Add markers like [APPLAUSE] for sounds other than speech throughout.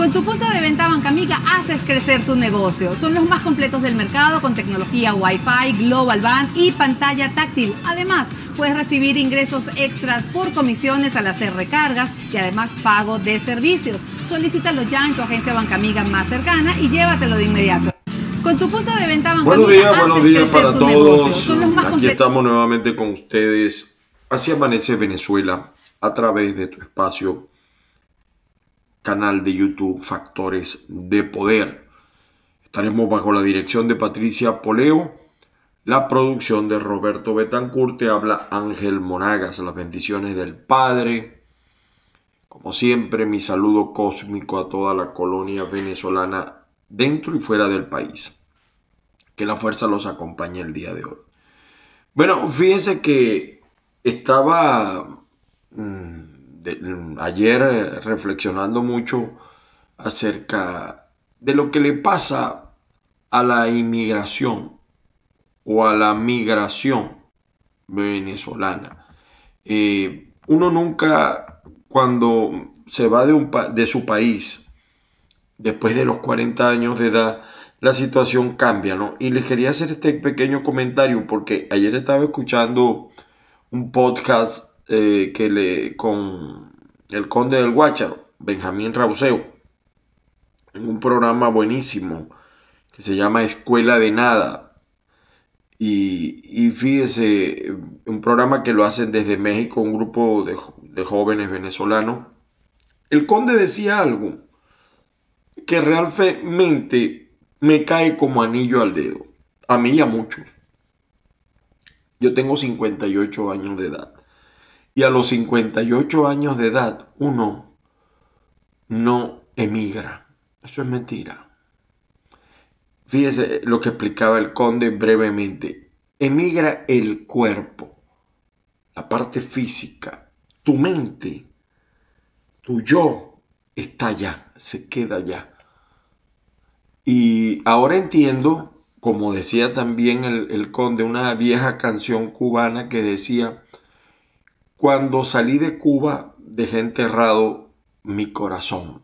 Con tu punto de venta Bancamiga haces crecer tu negocio. Son los más completos del mercado con tecnología Wi-Fi, Global Band y pantalla táctil. Además, puedes recibir ingresos extras por comisiones al hacer recargas y además pago de servicios. Solicítalo ya en tu agencia Bancamiga más cercana y llévatelo de inmediato. Con tu punto de venta Bancamiga Buenos días, buenos días para todos. Aquí estamos nuevamente con ustedes. Así amanece Venezuela a través de tu espacio canal de YouTube Factores de Poder. Estaremos bajo la dirección de Patricia Poleo, la producción de Roberto Betancourt, te habla Ángel Monagas, las bendiciones del Padre. Como siempre, mi saludo cósmico a toda la colonia venezolana dentro y fuera del país. Que la fuerza los acompañe el día de hoy. Bueno, fíjense que estaba... Ayer eh, reflexionando mucho acerca de lo que le pasa a la inmigración o a la migración venezolana. Eh, uno nunca, cuando se va de, un, de su país, después de los 40 años de edad, la situación cambia, ¿no? Y les quería hacer este pequeño comentario porque ayer estaba escuchando un podcast eh, que le, con el conde del Guácharo, Benjamín Rauseo, en un programa buenísimo que se llama Escuela de Nada. Y, y fíjese, un programa que lo hacen desde México, un grupo de, de jóvenes venezolanos. El conde decía algo que realmente me cae como anillo al dedo. A mí y a muchos. Yo tengo 58 años de edad y a los 58 años de edad uno no emigra. Eso es mentira. Fíjese lo que explicaba el conde brevemente. Emigra el cuerpo, la parte física, tu mente, tu yo está allá, se queda allá. Y ahora entiendo, como decía también el, el conde, una vieja canción cubana que decía, cuando salí de Cuba dejé enterrado mi corazón.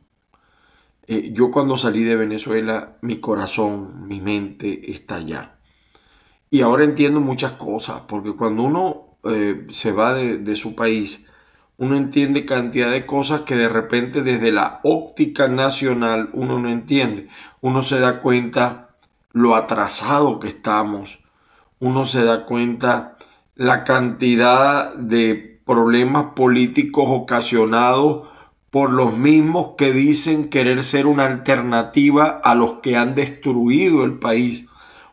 Eh, yo cuando salí de Venezuela, mi corazón, mi mente está allá. Y ahora entiendo muchas cosas, porque cuando uno eh, se va de, de su país, uno entiende cantidad de cosas que de repente desde la óptica nacional uno no entiende. Uno se da cuenta lo atrasado que estamos. Uno se da cuenta la cantidad de problemas políticos ocasionados por los mismos que dicen querer ser una alternativa a los que han destruido el país.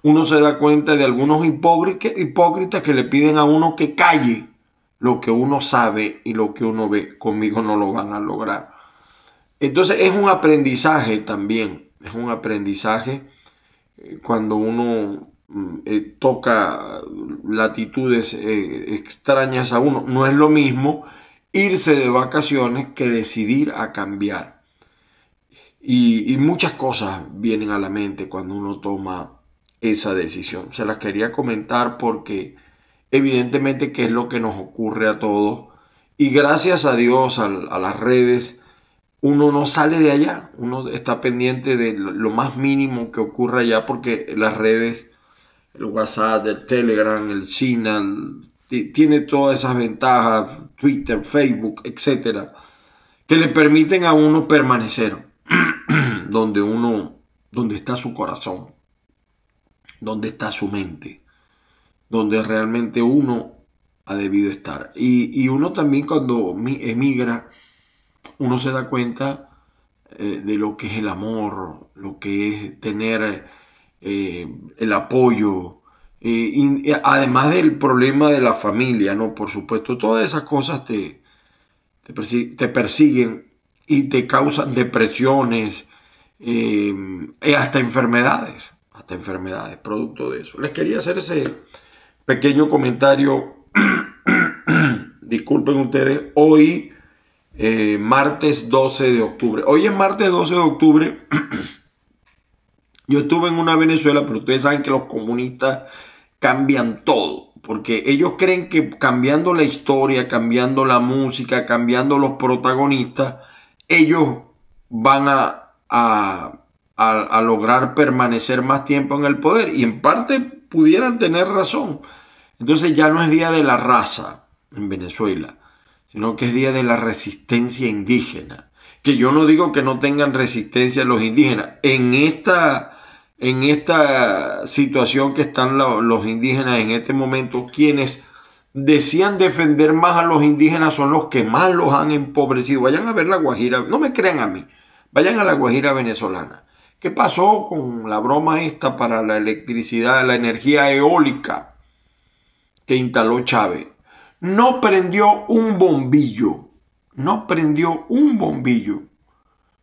Uno se da cuenta de algunos hipócritas que le piden a uno que calle lo que uno sabe y lo que uno ve. Conmigo no lo van a lograr. Entonces es un aprendizaje también, es un aprendizaje eh, cuando uno eh, toca latitudes eh, extrañas a uno. No es lo mismo irse de vacaciones que decidir a cambiar. Y, muchas cosas vienen a la mente cuando uno toma esa decisión. Se las quería comentar porque evidentemente que es lo que nos ocurre a todos. Y gracias a Dios, a las redes, uno no sale de allá. Uno está pendiente de lo más mínimo que ocurra allá porque las redes el WhatsApp, el Telegram, el Signal, tiene todas esas ventajas, Twitter, Facebook, etcétera, que le permiten a uno permanecer [CLEARS THROAT] donde uno, donde está su corazón, donde está su mente, donde realmente uno ha debido estar. Y, uno también cuando emigra, uno se da cuenta eh, de lo que es el amor, lo que es tener eh, el apoyo, y, además del problema de la familia, ¿no? Por supuesto, todas esas cosas te, te, persiguen y te causan depresiones, eh, hasta enfermedades, hasta enfermedades, producto de eso. Les quería hacer ese pequeño comentario. [COUGHS] Disculpen ustedes, hoy, eh, martes 12 de octubre. Hoy es martes 12 de octubre. [COUGHS] Yo estuve en una Venezuela, pero ustedes saben que los comunistas cambian todo, porque ellos creen que cambiando la historia, cambiando la música, cambiando los protagonistas, ellos van a a, a, lograr permanecer más tiempo en el poder. Y en parte pudieran tener razón. Entonces ya no es día de la raza en Venezuela, sino que es día de la resistencia indígena. Que yo no digo que no tengan resistencia los indígenas. En esta, en esta situación que están los indígenas en este momento, quienes decían defender más a los indígenas son los que más los han empobrecido. Vayan a ver la Guajira, no me crean a mí, vayan a la Guajira venezolana. ¿Qué pasó con la broma esta para la electricidad, la energía eólica que instaló Chávez? No prendió un bombillo, no prendió un bombillo.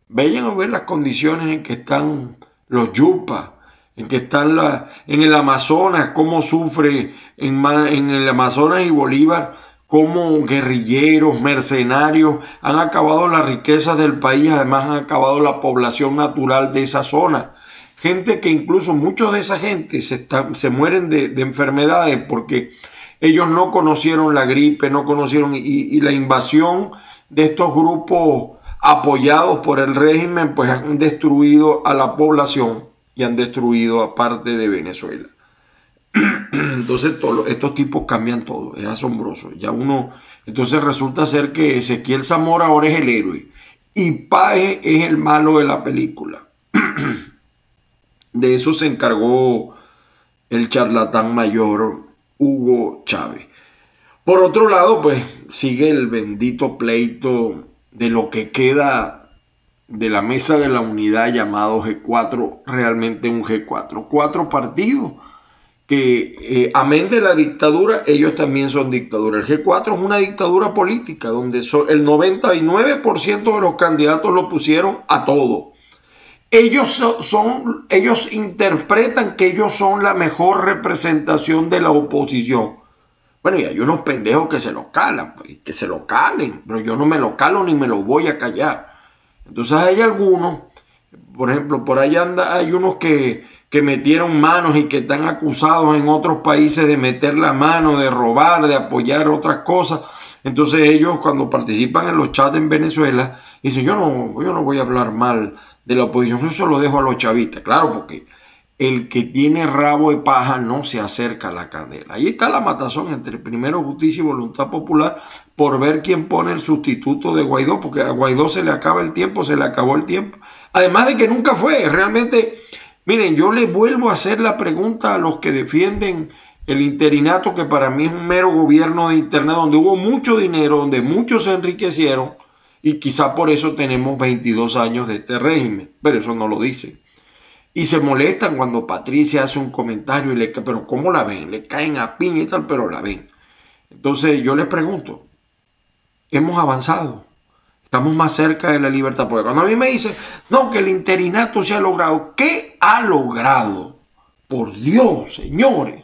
Vayan a ver las condiciones en que están los yupas, en que están la, en el Amazonas, cómo sufre en, en el Amazonas y Bolívar, cómo guerrilleros, mercenarios han acabado las riquezas del país, además han acabado la población natural de esa zona. Gente que incluso muchos de esa gente se, se mueren de, de, enfermedades porque ellos no conocieron la gripe, no conocieron y la invasión de estos grupos apoyados por el régimen, pues han destruido a la población y han destruido a parte de Venezuela. [CLEARS THROAT] Entonces estos tipos cambian todo, es asombroso. Ya uno, entonces resulta ser que Ezequiel Zamora ahora es el héroe y Pae es el malo de la película. [CLEARS THROAT] De eso se encargó el charlatán mayor Hugo Chávez. Por otro lado, pues sigue el bendito pleito de lo que queda de la mesa de la unidad llamado G4, realmente un G4. Cuatro partidos que, eh, amén de la dictadura, ellos también son dictadura. El G4 es una dictadura política donde el 99% de los candidatos lo pusieron a todo. Ellos son, ellos interpretan que ellos son la mejor representación de la oposición. Bueno, y hay unos pendejos que se lo calan, pues, que se lo calen, pero yo no me lo calo ni me lo voy a callar. Entonces hay algunos, por ejemplo, por ahí anda, hay unos que, que metieron manos y que están acusados en otros países de meter la mano, de robar, de apoyar otras cosas. Entonces ellos cuando participan en los chats en Venezuela, dicen, yo no, yo no voy a hablar mal de la oposición, eso lo dejo a los chavistas. Claro, porque el que tiene rabo de paja no se acerca a la candela. Ahí está la matazón entre primero justicia y voluntad popular por ver quién pone el sustituto de Guaidó, porque a Guaidó se le acaba el tiempo, se le acabó el tiempo. Además de que nunca fue, realmente, miren, yo le vuelvo a hacer la pregunta a los que defienden el interinato, que para mí es un mero gobierno de Internet, donde hubo mucho dinero, donde muchos se enriquecieron, y quizá por eso tenemos 22 años de este régimen, pero eso no lo dice. Y se molestan cuando Patricia hace un comentario y le pero ¿cómo la ven? Le caen a piña y tal, pero la ven. Entonces yo les pregunto, ¿hemos avanzado? Estamos más cerca de la libertad. Porque cuando a mí me dicen, no, que el interinato se ha logrado, ¿qué ha logrado? Por Dios, señores.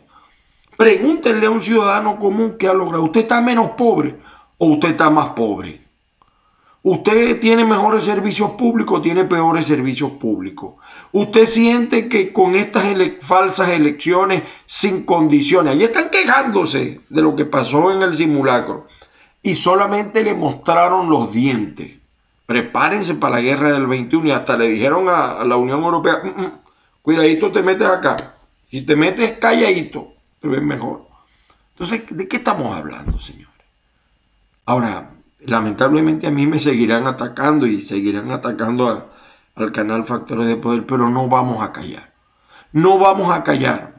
Pregúntenle a un ciudadano común qué ha logrado. ¿Usted está menos pobre o usted está más pobre? ¿Usted tiene mejores servicios públicos tiene peores servicios públicos? ¿Usted siente que con estas falsas elecciones sin condiciones, ahí están quejándose de lo que pasó en el simulacro y solamente le mostraron los dientes? Prepárense para la guerra del 21 y hasta le dijeron a, la Unión Europea, mm, mm, cuidadito te metes acá. Si te metes calladito, te ves mejor. Entonces, ¿de qué estamos hablando, señores? Ahora, lamentablemente a mí me seguirán atacando y seguirán atacando al canal Factores de Poder, pero no vamos a callar. No vamos a callar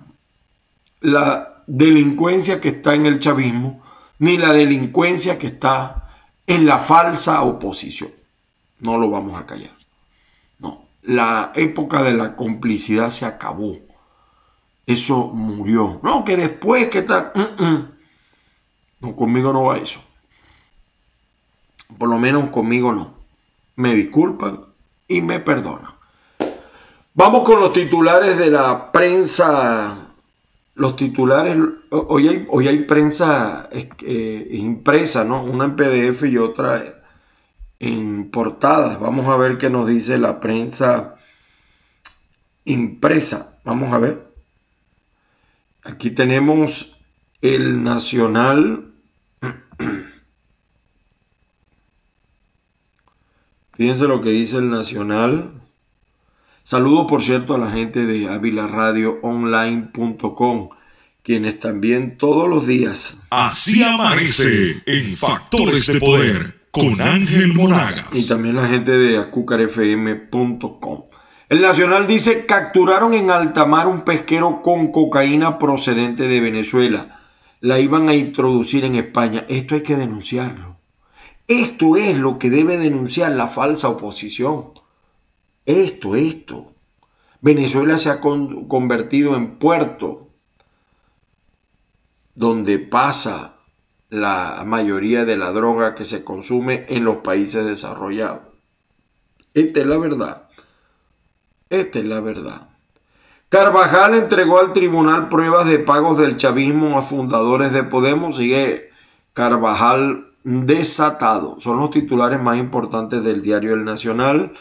la delincuencia que está en el chavismo, ni la delincuencia que está en la falsa oposición. No lo vamos a callar. No, la época de la complicidad se acabó. Eso murió. No, que después que tal... Mm, mm. No, conmigo no va eso. Por lo menos conmigo no. Me disculpan y me perdonan. Vamos con los titulares de la prensa. Los titulares, hoy hay, hoy hay prensa eh, impresa, ¿no? Una en PDF y otra en portadas. Vamos a ver qué nos dice la prensa impresa. Vamos a ver. Aquí tenemos el Nacional. [CLEARS THROAT] Fíjense lo que dice el Nacional. Saludos, por cierto, a la gente de avilaradioonline.com, quienes también todos los días. Así amanece en Factores de Poder con Ángel Monagas. Y también la gente de acucarfm.com. El Nacional dice, capturaron en alta mar un pesquero con cocaína procedente de Venezuela. La iban a introducir en España. Esto hay que denunciarlo. Esto es lo que debe denunciar la falsa oposición. Esto, esto. Venezuela se ha convertido en puerto donde pasa la mayoría de la droga que se consume en los países desarrollados. Esta es la verdad. Esta es la verdad. Carvajal entregó al tribunal pruebas de pagos del chavismo a fundadores de Podemos. Sigue Carvajal desatado. Son los titulares más importantes del diario El Nacional.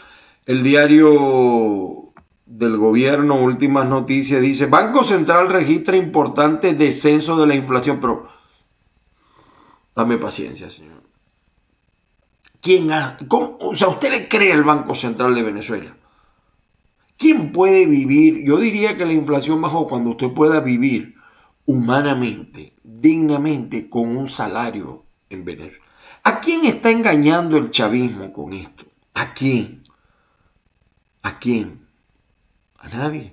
El diario del gobierno, últimas noticias, dice, Banco Central registra importante descenso de la inflación, pero dame paciencia, señor. ¿Quién ha, o sea, ¿usted le cree al Banco Central de Venezuela? ¿Quién puede vivir? Yo diría que la inflación bajó cuando usted pueda vivir humanamente, dignamente, con un salario en Venezuela. ¿A quién está engañando el chavismo con esto? ¿A quién? ¿A quién? A nadie.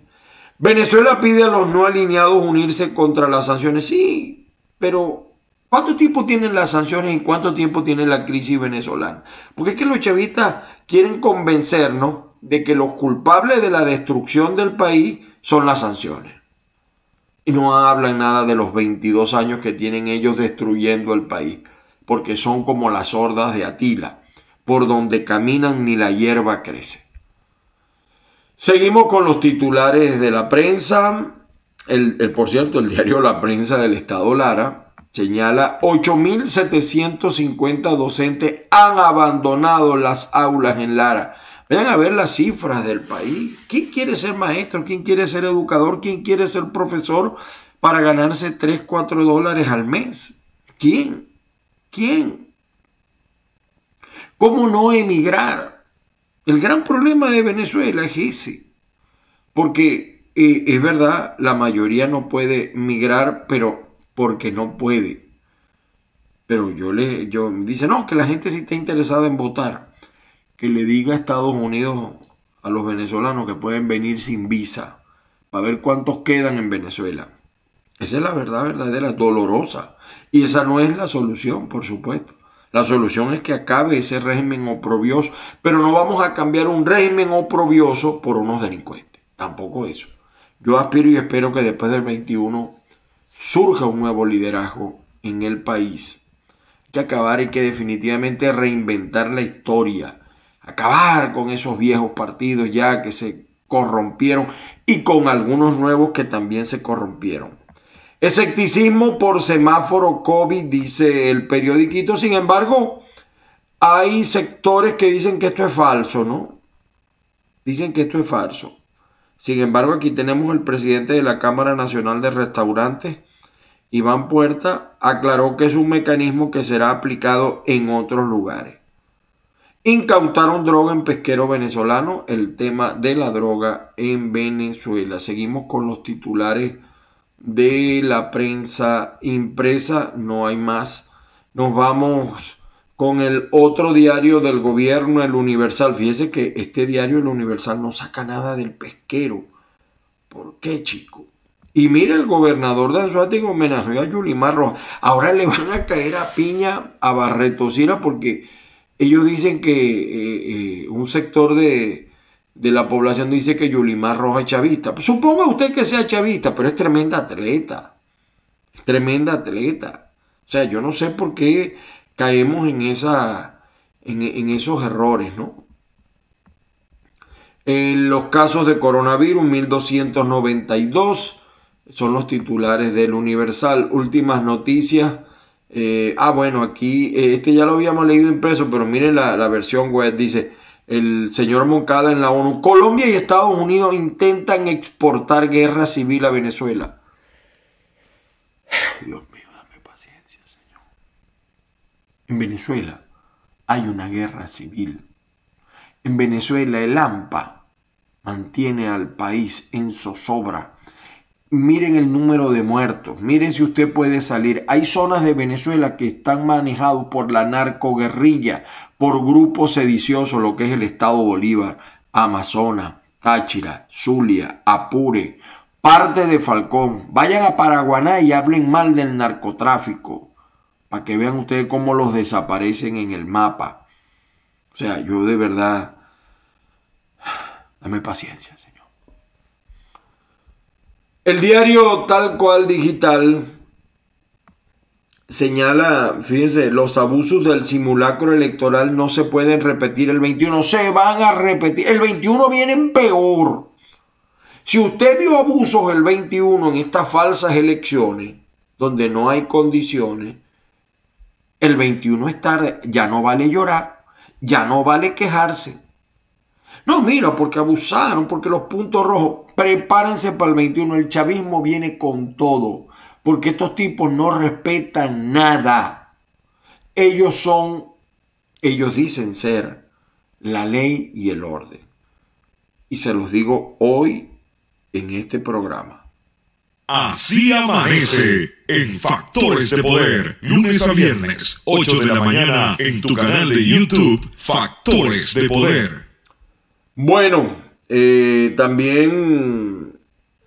Venezuela pide a los no alineados unirse contra las sanciones. Sí, pero ¿cuánto tiempo tienen las sanciones y cuánto tiempo tiene la crisis venezolana? Porque es que los chavistas quieren convencernos de que los culpables de la destrucción del país son las sanciones. Y no hablan nada de los 22 años que tienen ellos destruyendo el país, porque son como las hordas de Atila, por donde caminan ni la hierba crece. Seguimos con los titulares de la prensa. El, por cierto, el diario La Prensa del Estado Lara señala 8.750 docentes han abandonado las aulas en Lara. Vayan a ver las cifras del país. ¿Quién quiere ser maestro? ¿Quién quiere ser educador? ¿Quién quiere ser profesor para ganarse 3, 4 dólares al mes? ¿Quién? ¿Quién? ¿Cómo no emigrar? El gran problema de Venezuela es ese, porque eh, es verdad, la mayoría no puede migrar, pero porque no puede. Pero yo le, yo, dice, no, que la gente sí está interesada en votar, que le diga a Estados Unidos a los venezolanos que pueden venir sin visa, para ver cuántos quedan en Venezuela. Esa es la verdad verdadera, dolorosa. Y esa no es la solución, por supuesto. La solución es que acabe ese régimen oprobioso, pero no vamos a cambiar un régimen oprobioso por unos delincuentes. Tampoco eso. Yo aspiro y espero que después del 21 surja un nuevo liderazgo en el país. Hay que acabar y que definitivamente reinventar la historia. Acabar con esos viejos partidos ya que se corrompieron y con algunos nuevos que también se corrompieron. Escepticismo por semáforo COVID, dice el periodiquito. Sin embargo, hay sectores que dicen que esto es falso, ¿no? Dicen que esto es falso. Sin embargo, aquí tenemos el presidente de la Cámara Nacional de Restaurantes, Iván Puerta, aclaró que es un mecanismo que será aplicado en otros lugares. Incautaron droga en pesquero venezolano, el tema de la droga en Venezuela. Seguimos con los titulares de la prensa impresa, no hay más. Nos vamos con el otro diario del gobierno, el Universal. Fíjese que este diario, el Universal, no saca nada del pesquero. ¿Por qué, chico? Y mira, el gobernador de Anzuategui homenajeó a Yulimar Rojas. Ahora le van a caer a piña a Barretosira porque ellos dicen que eh, eh, un sector de, de la población dice que Yulimar Roja es chavista. Pues suponga usted que sea chavista, pero es tremenda atleta. Tremenda atleta. O sea, yo no sé por qué caemos en, esa, en, esos errores, ¿no? En los casos de coronavirus, 1292 son los titulares del Universal. Últimas noticias. Eh, ah, bueno, aquí, eh, este ya lo habíamos leído impreso, pero miren la, la versión web. Dice, el señor Moncada en la ONU. Colombia y Estados Unidos intentan exportar guerra civil a Venezuela. [SIGHS] Dios mío, dame paciencia, señor. En Venezuela hay una guerra civil. En Venezuela el AMPA mantiene al país en zozobra. Miren el número de muertos, miren si usted puede salir. Hay zonas de Venezuela que están manejados por la narcoguerrilla, por grupos sediciosos, lo que es el Estado Bolívar, Amazonas, Táchira, Zulia, Apure, parte de Falcón. Vayan a Paraguaná y hablen mal del narcotráfico, para que vean ustedes cómo los desaparecen en el mapa. O sea, yo de verdad, [SIGHS] dame paciencia, Señor. El diario tal cual digital señala, fíjense, los abusos del simulacro electoral no se pueden repetir el 21, se van a repetir, el 21 viene peor. Si usted vio abusos el 21 en estas falsas elecciones, donde no hay condiciones, el 21 es tarde, ya no vale llorar, ya no vale quejarse. No, mira, porque abusaron, porque los puntos rojos, prepárense para el 21, el chavismo viene con todo porque estos tipos no respetan nada. Ellos son, ellos dicen ser la ley y el orden. Y se los digo hoy en este programa. Así amanece en Factores de Poder, lunes a viernes, 8 de la mañana, en tu canal de YouTube, Factores de Poder. Bueno, eh, también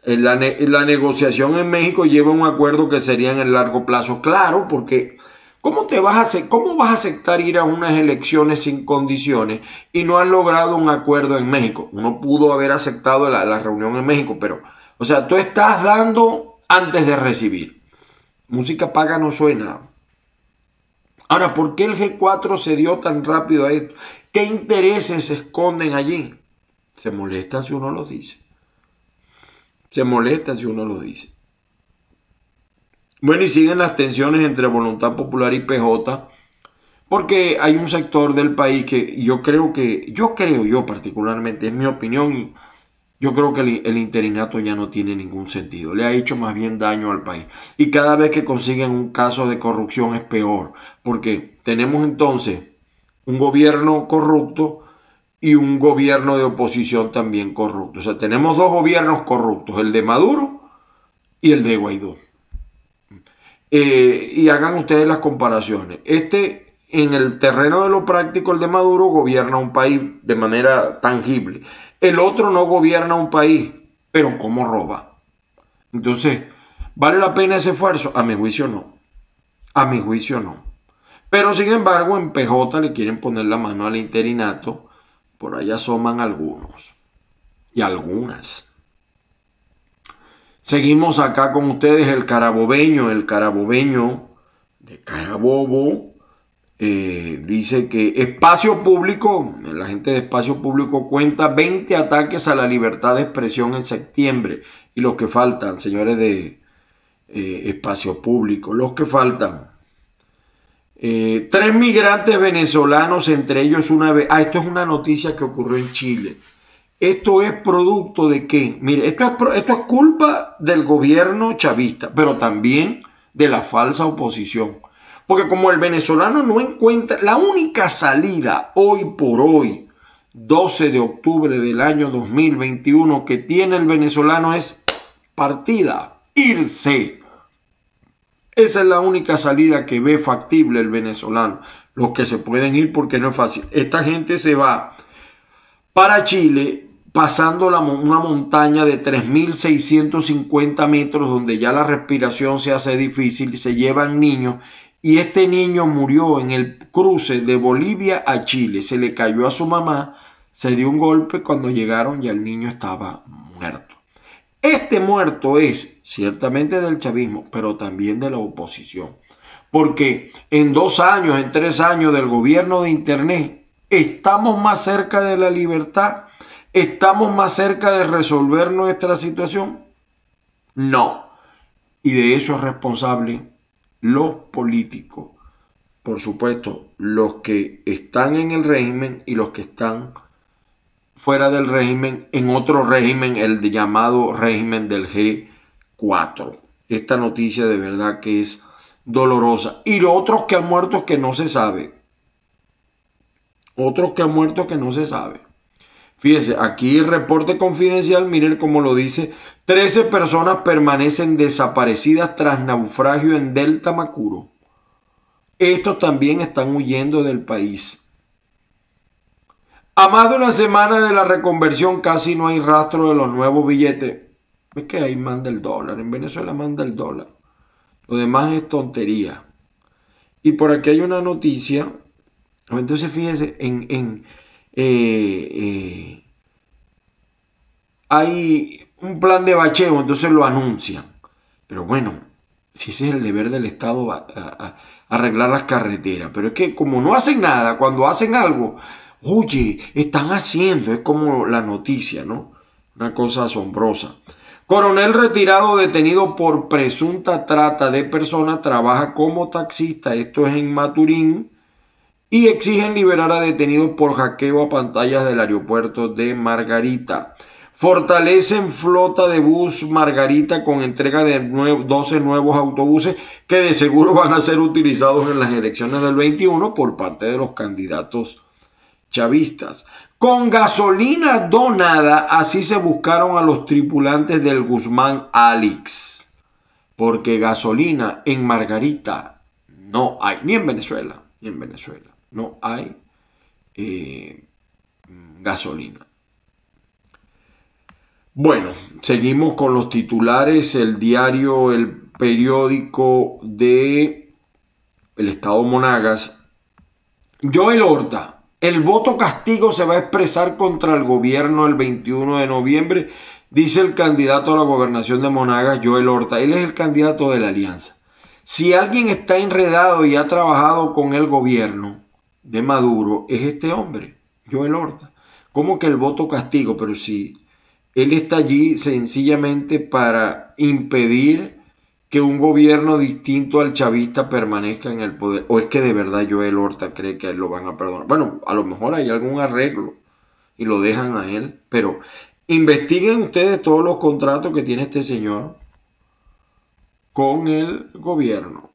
la, la, negociación en México lleva un acuerdo que sería en el largo plazo. Claro, porque ¿cómo, te vas a, ¿cómo vas a aceptar ir a unas elecciones sin condiciones y no has logrado un acuerdo en México? Uno pudo haber aceptado la, la reunión en México, pero, o sea, tú estás dando antes de recibir. Música paga no suena. Ahora, ¿por qué el G4 se dio tan rápido a esto? ¿Qué intereses se esconden allí? Se molesta si uno lo dice se molesta si uno lo dice. Bueno, y siguen las tensiones entre Voluntad Popular y PJ, porque hay un sector del país que yo creo que, yo creo yo particularmente, es mi opinión, y yo creo que el, el interinato ya no tiene ningún sentido, le ha hecho más bien daño al país. Y cada vez que consiguen un caso de corrupción es peor, porque tenemos entonces un gobierno corrupto, y un gobierno de oposición también corrupto. O sea, tenemos dos gobiernos corruptos, el de Maduro y el de Guaidó. Eh, y hagan ustedes las comparaciones. Este, en el terreno de lo práctico, el de Maduro gobierna un país de manera tangible. El otro no gobierna un país, pero ¿cómo roba? Entonces, ¿vale la pena ese esfuerzo? A mi juicio no. A mi juicio no. Pero sin embargo, en PJ le quieren poner la mano al interinato por allá asoman algunos y algunas. Seguimos acá con ustedes el carabobeño. El carabobeño de Carabobo eh, dice que espacio público, la gente de espacio público cuenta 20 ataques a la libertad de expresión en septiembre. Y los que faltan, señores de eh, espacio público, los que faltan. Eh, tres migrantes venezolanos, entre ellos una vez. Ah, esto es una noticia que ocurrió en Chile. Esto es producto de qué? Mire, esto es, esto es culpa del gobierno chavista, pero también de la falsa oposición. Porque como el venezolano no encuentra la única salida hoy por hoy, 12 de octubre del año 2021, que tiene el venezolano es partida, irse. Esa es la única salida que ve factible el venezolano. Los que se pueden ir porque no es fácil. Esta gente se va para Chile pasando la, una montaña de 3.650 metros donde ya la respiración se hace difícil, se llevan niños y este niño murió en el cruce de Bolivia a Chile. Se le cayó a su mamá, se dio un golpe cuando llegaron y el niño estaba muerto. Este muerto es ciertamente del chavismo, pero también de la oposición. Porque en dos años, en tres años del gobierno de Internet, estamos más cerca de la libertad, estamos más cerca de resolver nuestra situación. No. Y de eso es responsable los políticos. Por supuesto, los que están en el régimen y los que están fuera del régimen, en otro régimen, el llamado régimen del G4. Esta noticia de verdad que es dolorosa. Y los otros que han muerto que no se sabe. Otros que han muerto que no se sabe. Fíjense, aquí el reporte confidencial, miren cómo lo dice. 13 personas permanecen desaparecidas tras naufragio en Delta Macuro. Estos también están huyendo del país. A más de una semana de la reconversión casi no hay rastro de los nuevos billetes. Es que ahí manda el dólar, en Venezuela manda el dólar. Lo demás es tontería. Y por aquí hay una noticia. Entonces fíjese, en, en eh, eh, hay un plan de bacheo, entonces lo anuncian. Pero bueno, si ese es el deber del Estado arreglar las carreteras. Pero es que como no hacen nada, cuando hacen algo, oye, están haciendo, es como la noticia, ¿no? Una cosa asombrosa. Coronel retirado detenido por presunta trata de personas trabaja como taxista, esto es en Maturín, y exigen liberar a detenidos por hackeo a pantallas del aeropuerto de Margarita. Fortalecen flota de bus Margarita con entrega de 12 nuevos autobuses que de seguro van a ser utilizados en las elecciones del 21 por parte de los candidatos chavistas. Con gasolina donada, así se buscaron a los tripulantes del Guzmán Alex. Porque gasolina en Margarita no hay, ni en Venezuela, ni en Venezuela, no hay eh, gasolina. Bueno, seguimos con los titulares. El diario, el periódico de el Estado Monagas. Joel Horta, el voto castigo se va a expresar contra el gobierno el 21 de noviembre, dice el candidato a la gobernación de Monagas, Joel Horta. Él es el candidato de la alianza. Si alguien está enredado y ha trabajado con el gobierno de Maduro, es este hombre, Joel Horta. ¿Cómo que el voto castigo? Pero si él está allí sencillamente para impedir que un gobierno distinto al chavista permanezca en el poder. O es que de verdad Joel Horta cree que lo van a perdonar. Bueno, a lo mejor hay algún arreglo y lo dejan a él. Pero investiguen ustedes todos los contratos que tiene este señor con el gobierno.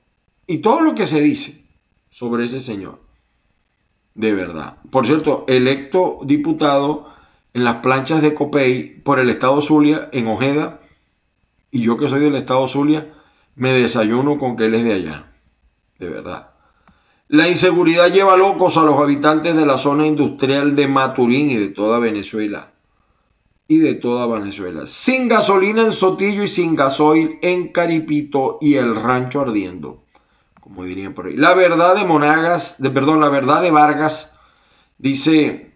Y todo lo que se dice sobre ese señor. De verdad. Por cierto, electo diputado en las planchas de Copey por el estado Zulia, en Ojeda, y yo que soy del estado Zulia, me desayuno con que él es de allá. De verdad. La inseguridad lleva locos a los habitantes de la zona industrial de Maturín y de toda Venezuela. Y de toda Venezuela. Sin gasolina en Sotillo y sin gasoil en Caripito y el rancho ardiendo. Como dirían por ahí. La verdad de Monagas, de, perdón, la verdad de Vargas dice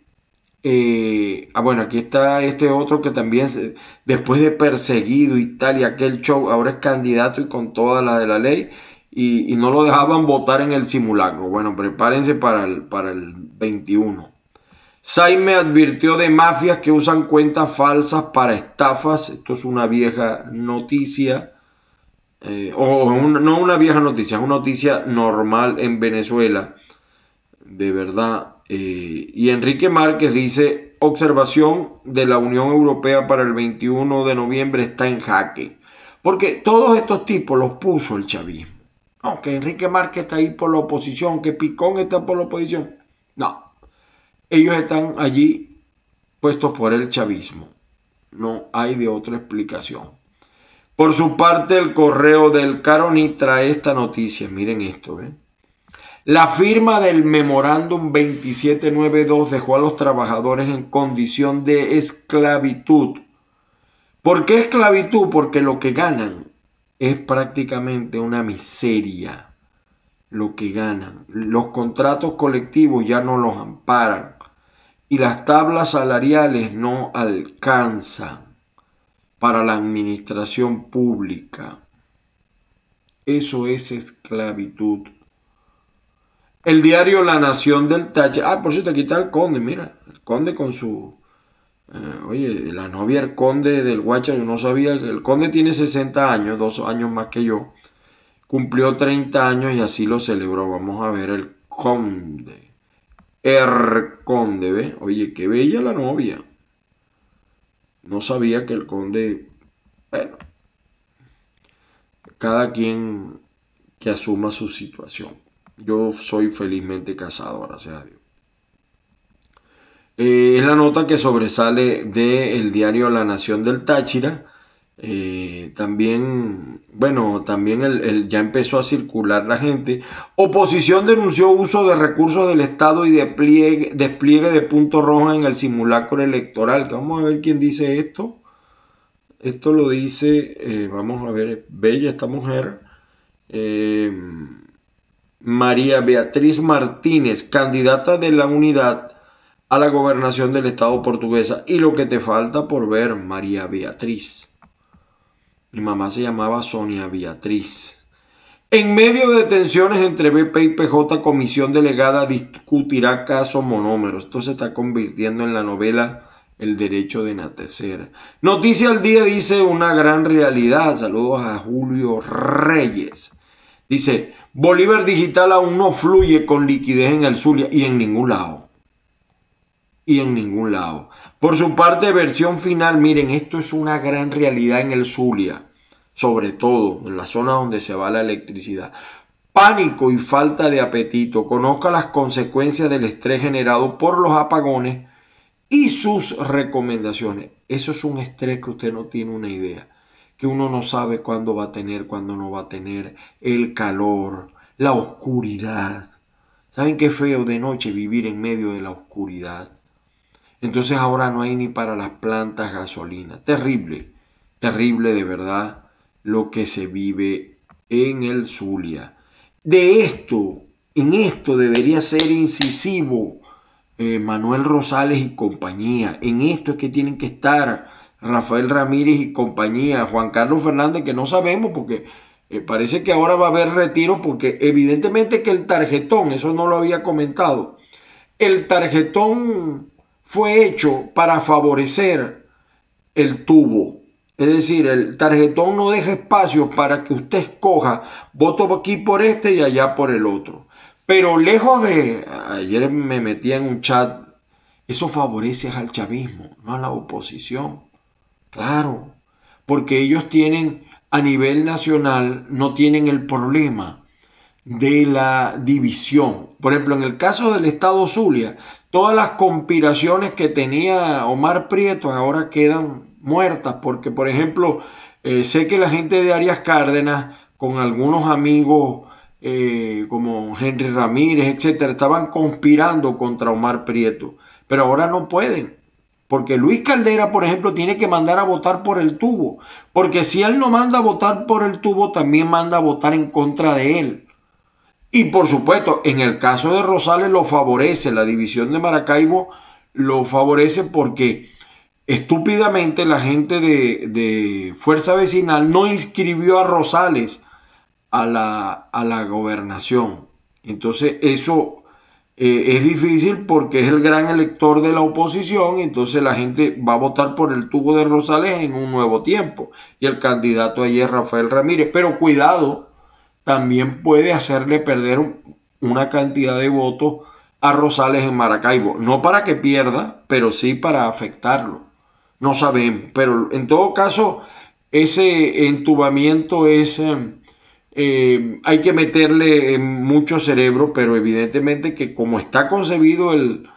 eh, ah, bueno, aquí está este otro que también, después de perseguido y tal, y aquel show, ahora es candidato y con toda la de la ley, y, no lo dejaban votar en el simulacro. Bueno, prepárense para el, para el 21. Saime advirtió de mafias que usan cuentas falsas para estafas. Esto es una vieja noticia. Eh, o no una vieja noticia, es una noticia normal en Venezuela. De verdad. Eh, y Enrique Márquez dice, observación de la Unión Europea para el 21 de noviembre está en jaque. Porque todos estos tipos los puso el chavismo. No, que Enrique Márquez está ahí por la oposición, que Picón está por la oposición. No, ellos están allí puestos por el chavismo. No hay de otra explicación. Por su parte, el correo del Caroni trae esta noticia. Miren esto, ¿ven? La firma del memorándum 2792 dejó a los trabajadores en condición de esclavitud. ¿Por qué esclavitud? Porque lo que ganan es prácticamente una miseria. Lo que ganan. Los contratos colectivos ya no los amparan y las tablas salariales no alcanzan para la administración pública. Eso es esclavitud. El diario La Nación del Táchira. Ah, por cierto, aquí está el conde, mira. El conde con su. Eh, oye, la novia el conde del Guacha, yo no sabía. El conde tiene 60 años, dos años más que yo. Cumplió 30 años y así lo celebró. Vamos a ver el conde. El conde, ¿ve? Oye, qué bella la novia. No sabía que el conde. Bueno. Cada quien que asuma su situación. Yo soy felizmente casado, gracias a Dios. Eh, es la nota que sobresale del diario La Nación del Táchira. Eh, también, bueno, también el, ya empezó a circular la gente. Oposición denunció uso de recursos del Estado y despliegue, despliegue de puntos rojos en el simulacro electoral. Vamos a ver quién dice esto. Esto lo dice, eh, vamos a ver, bella esta mujer. María Beatriz Martínez, candidata de la unidad a la gobernación del Estado portuguesa. Y lo que te falta por ver, María Beatriz. Mi mamá se llamaba Sonia Beatriz. En medio de tensiones entre BP y PJ, Comisión Delegada discutirá caso monómeros. Esto se está convirtiendo en la novela El Derecho de Natecer. Noticia al día dice una gran realidad. Saludos a Julio Reyes. Dice, Bolívar Digital aún no fluye con liquidez en el Zulia y en ningún lado y en ningún lado. Por su parte, versión final, miren, esto es una gran realidad en el Zulia, sobre todo en la zona donde se va la electricidad. Pánico y falta de apetito. Conozca las consecuencias del estrés generado por los apagones y sus recomendaciones. Eso es un estrés que usted no tiene una idea. Que uno no sabe cuándo va a tener, cuándo no va a tener. El calor, la oscuridad. ¿Saben qué feo de noche vivir en medio de la oscuridad? Entonces ahora no hay ni para las plantas gasolina. Terrible, terrible de verdad lo que se vive en el Zulia. De esto, en esto debería ser incisivo eh, Manuel Rosales y compañía. En esto es que tienen que estar Rafael Ramírez y compañía, Juan Carlos Fernández, que no sabemos porque eh, parece que ahora va a haber retiro porque evidentemente que el tarjetón, eso no lo había comentado, el tarjetón fue hecho para favorecer el tubo. Es decir, el tarjetón no deja espacio para que usted escoja voto aquí por este y allá por el otro. Pero lejos de, ayer me metía en un chat, eso favorece al chavismo, no a la oposición. Claro, porque ellos tienen a nivel nacional, no tienen el problema de la división. Por ejemplo, en el caso del Estado Zulia, todas las conspiraciones que tenía Omar Prieto ahora quedan muertas, porque por ejemplo, eh, sé que la gente de Arias Cárdenas, con algunos amigos eh, como Henry Ramírez, etcétera, estaban conspirando contra Omar Prieto, pero ahora no pueden. Porque Luis Caldera, por ejemplo, tiene que mandar a votar por el tubo. Porque si él no manda a votar por el tubo, también manda a votar en contra de él. Y por supuesto, en el caso de Rosales lo favorece, la división de Maracaibo lo favorece porque estúpidamente la gente de, Fuerza Vecinal no inscribió a Rosales a la, a la gobernación. Entonces eso eh, es difícil porque es el gran elector de la oposición, entonces la gente va a votar por el tubo de Rosales en un nuevo tiempo. Y el candidato ahí es Rafael Ramírez. Pero cuidado, también puede hacerle perder una cantidad de votos a Rosales en Maracaibo. No para que pierda, pero sí para afectarlo. No sabemos, pero en todo caso, ese entubamiento es... Eh, eh, hay que meterle mucho cerebro, pero evidentemente que como está concebido el,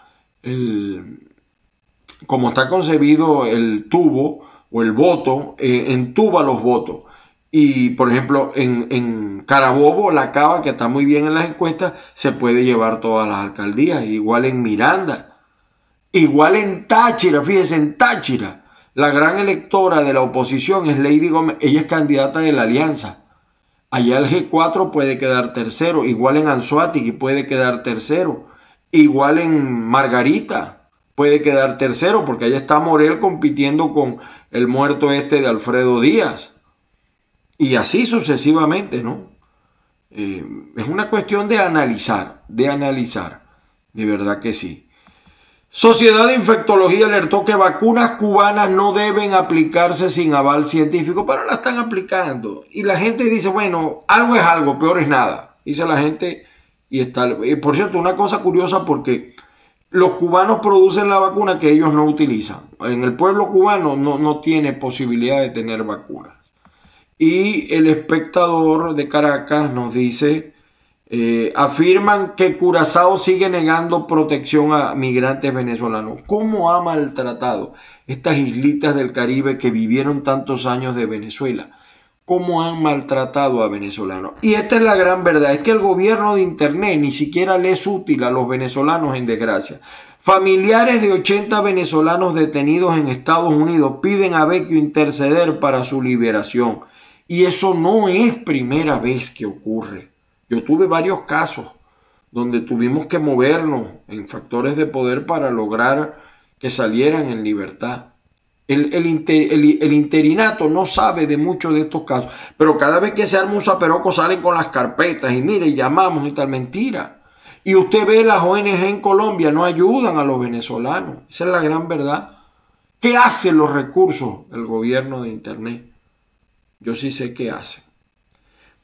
como está concebido el tubo o el voto, eh, entuba los votos. Y por ejemplo, en, Carabobo, la Cava, que está muy bien en las encuestas, se puede llevar todas las alcaldías. Igual en Miranda. Igual en Táchira, fíjese, en Táchira. La gran electora de la oposición es Lady Gómez. Ella es candidata de la alianza. Allá el G4 puede quedar tercero. Igual en Anzuategui puede quedar tercero. Igual en Margarita puede quedar tercero, porque allá está Morel compitiendo con el muerto este de Alfredo Díaz. Y así sucesivamente, ¿no? Eh, es una cuestión de analizar, de analizar, de verdad que sí. Sociedad de Infectología alertó que vacunas cubanas no deben aplicarse sin aval científico, pero la están aplicando. Y la gente dice, bueno, algo es algo, peor es nada. Dice la gente y está... Eh, por cierto, una cosa curiosa porque los cubanos producen la vacuna que ellos no utilizan. En el pueblo cubano no, no tiene posibilidad de tener vacunas. Y el espectador de Caracas nos dice, Eh, afirman que Curazao sigue negando protección a migrantes venezolanos. ¿Cómo ha maltratado estas islitas del Caribe que vivieron tantos años de Venezuela? ¿Cómo han maltratado a venezolanos? Y esta es la gran verdad, es que el gobierno de Internet ni siquiera le es útil a los venezolanos en desgracia. Familiares de 80 venezolanos detenidos en Estados Unidos piden a Vecchio interceder para su liberación. Y eso no es primera vez que ocurre. Yo tuve varios casos donde tuvimos que movernos en factores de poder para lograr que salieran en libertad. El, interinato no sabe de muchos de estos casos, pero cada vez que se arma un zaperoco salen con las carpetas y mire, llamamos y tal, mentira. Y usted ve las ONG en Colombia no ayudan a los venezolanos. Esa es la gran verdad. ¿Qué hacen los recursos del gobierno de Internet? Yo sí sé qué hacen.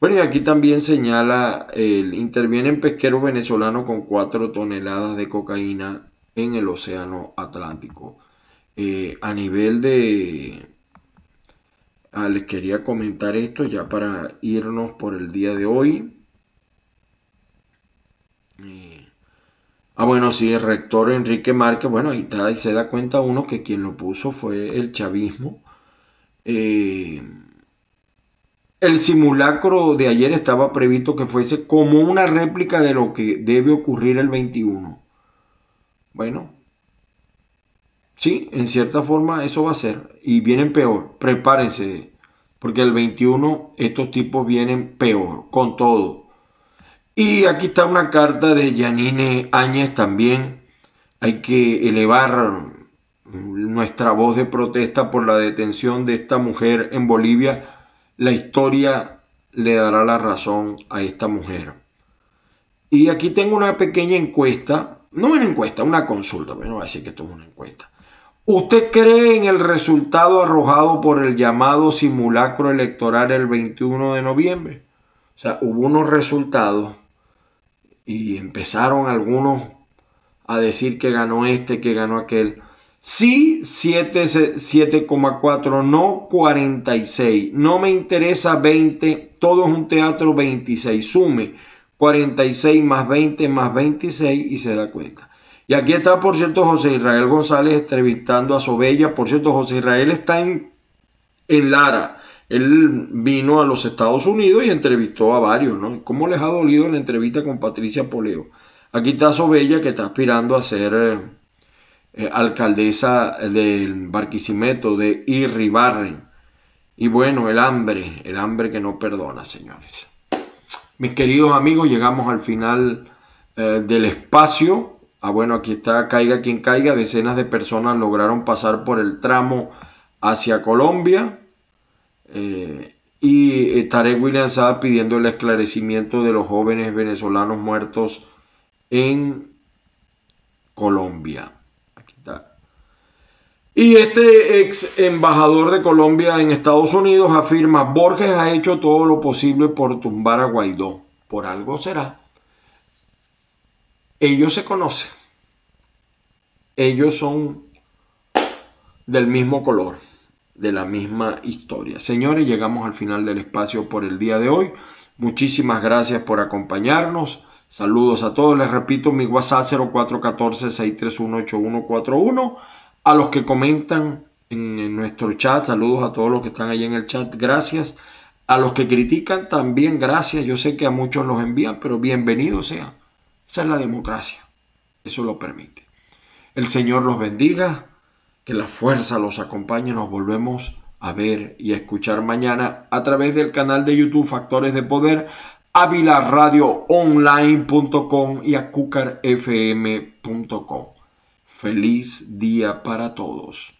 Bueno, y aquí también señala, el, interviene en pesquero venezolano con 4 toneladas de cocaína en el Océano Atlántico. Eh, a nivel de... Ah, les quería comentar esto ya para irnos por el día de hoy. Eh, ah, bueno, sí, el rector Enrique Márquez, bueno, ahí está, y se da cuenta uno que quien lo puso fue el chavismo. Eh, el simulacro de ayer estaba previsto que fuese como una réplica de lo que debe ocurrir el 21. Bueno, sí, en cierta forma eso va a ser. Y vienen peor. Prepárense. Porque el 21 estos tipos vienen peor, con todo. Y aquí está una carta de Janine Áñez también. Hay que elevar nuestra voz de protesta por la detención de esta mujer en Bolivia la historia le dará la razón a esta mujer. Y aquí tengo una pequeña encuesta, no una encuesta, una consulta, pero no voy a decir que esto es una encuesta. ¿Usted cree en el resultado arrojado por el llamado simulacro electoral el 21 de noviembre? O sea, hubo unos resultados y empezaron algunos a decir que ganó este, que ganó aquel. Sí, 7,4, no 46. No me interesa 20, todo es un teatro 26. Sume 46 más 20 más 26 y se da cuenta. Y aquí está, por cierto, José Israel González entrevistando a Sobella. Por cierto, José Israel está en, en Lara. Él vino a los Estados Unidos y entrevistó a varios, ¿no? ¿Cómo les ha dolido la entrevista con Patricia Poleo? Aquí está Sobella que está aspirando a ser... Eh, alcaldesa del Barquisimeto de Irribarren. Y bueno, el hambre, el hambre que no perdona, señores. Mis queridos amigos, llegamos al final eh, del espacio. Ah, bueno, aquí está, caiga quien caiga. Decenas de personas lograron pasar por el tramo hacia Colombia. Eh, y Tarek William estaba pidiendo el esclarecimiento de los jóvenes venezolanos muertos en Colombia. Y este ex embajador de Colombia en Estados Unidos afirma, Borges ha hecho todo lo posible por tumbar a Guaidó. Por algo será. Ellos se conocen. Ellos son del mismo color, de la misma historia. Señores, llegamos al final del espacio por el día de hoy. Muchísimas gracias por acompañarnos. Saludos a todos. Les repito, mi WhatsApp 0414-631-8141 a los que comentan en, nuestro chat, saludos a todos los que están ahí en el chat, gracias. A los que critican también, gracias. Yo sé que a muchos los envían, pero bienvenido sea. Esa es la democracia. Eso lo permite. El Señor los bendiga, que la fuerza los acompañe. Nos volvemos a ver y a escuchar mañana a través del canal de YouTube Factores de Poder, avilaradioonline.com y a cucarfm.com. Feliz día para todos.